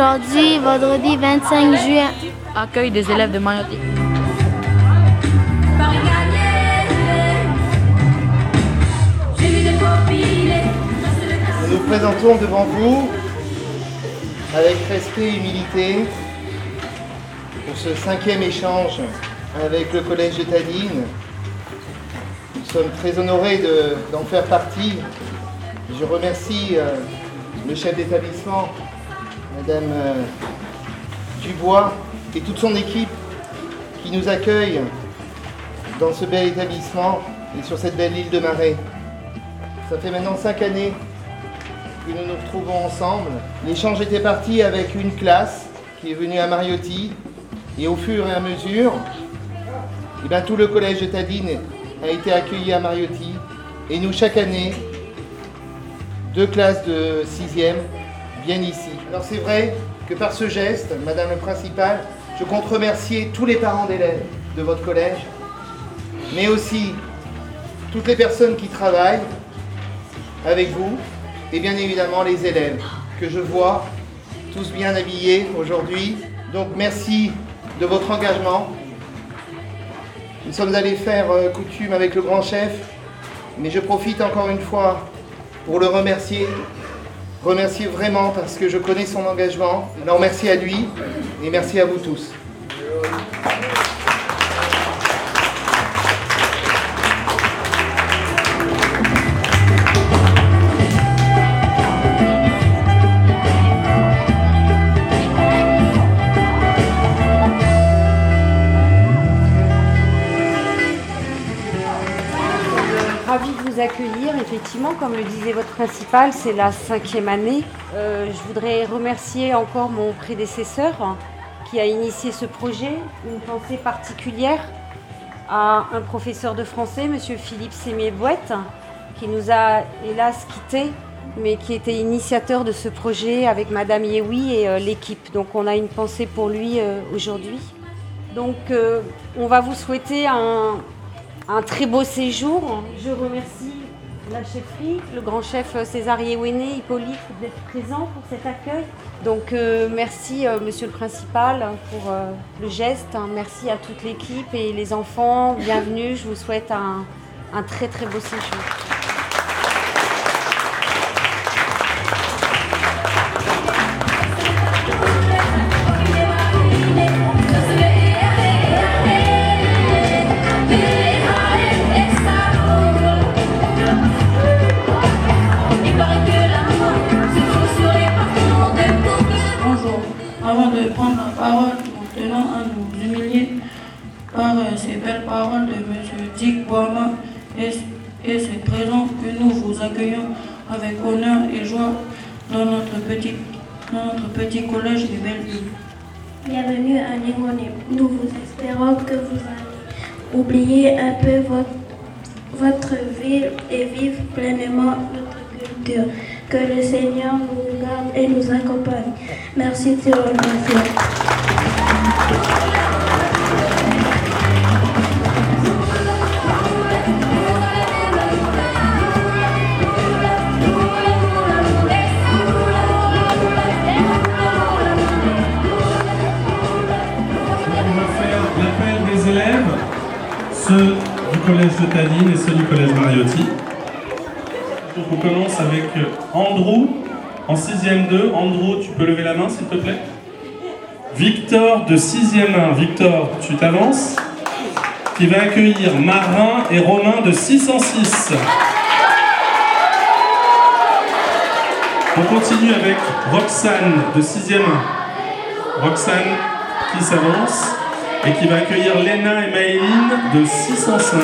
aujourd'hui, vendredi 25 juin. Accueil des élèves de Mariotti. Nous nous présentons devant vous avec respect et humilité pour ce cinquième échange avec le Collège de Tadine. Nous sommes très honorés de- d'en faire partie. Je remercie euh, le chef d'établissement, Madame euh, Dubois, et toute son équipe qui nous accueille dans ce bel établissement et sur cette belle île de Marais. Ça fait maintenant cinq années que nous nous retrouvons ensemble. L'échange était parti avec une classe qui est venue à Mariotti et au fur et à mesure, eh ben, tout le collège de Tadine a été accueilli à Mariotti et nous chaque année, deux classes de sixième viennent ici. Alors c'est vrai que par ce geste, Madame le principal, je compte remercier tous les parents d'élèves de votre collège, mais aussi toutes les personnes qui travaillent avec vous et bien évidemment les élèves que je vois tous bien habillés aujourd'hui. Donc merci de votre engagement. Nous sommes allés faire euh, coutume avec le grand chef, mais je profite encore une fois pour le remercier. Remercier vraiment parce que je connais son engagement. Alors merci à lui et merci à vous tous. Ravi de vous accueillir. Effectivement, comme le disait votre principal, c'est la cinquième année. Euh, je voudrais remercier encore mon prédécesseur hein, qui a initié ce projet. Une pensée particulière à un professeur de français, Monsieur Philippe Sémier-Bouette, qui nous a hélas quittés, mais qui était initiateur de ce projet avec Madame Yewi et euh, l'équipe. Donc on a une pensée pour lui euh, aujourd'hui. Donc on va vous souhaiter un, un très beau séjour. Je remercie la chefferie, le grand chef César Yewene, Hippolyte, d'être présent pour cet accueil. Donc euh, merci euh, monsieur le principal pour euh, le geste. hein. Merci à toute l'équipe et les enfants. Bienvenue. Je vous souhaite un très très beau séjour. Avant de prendre la parole, nous tenons à nous humilier par euh, ces belles paroles de M. Dick Boama et, et c'est présent que nous vous accueillons avec honneur et joie dans notre petit, dans notre petit collège de Belleville. Bienvenue à Ningone. Nous vous espérons que vous allez oublier un peu votre, votre ville et vivre pleinement votre culture. Que le Seigneur garde et nous accompagne. Merci élèves, ceux du collège de Tadine et ceux du collège Mariotti. Donc on commence avec Andrew en 6ème 2. Andrew, tu peux lever la main s'il te plaît Victor de 6ème 1. Victor, tu t'avances Qui va accueillir Marin et Romain de 606. On continue avec Roxane de 6ème 1. Roxane qui s'avance et qui va accueillir Léna et Maëline de 605.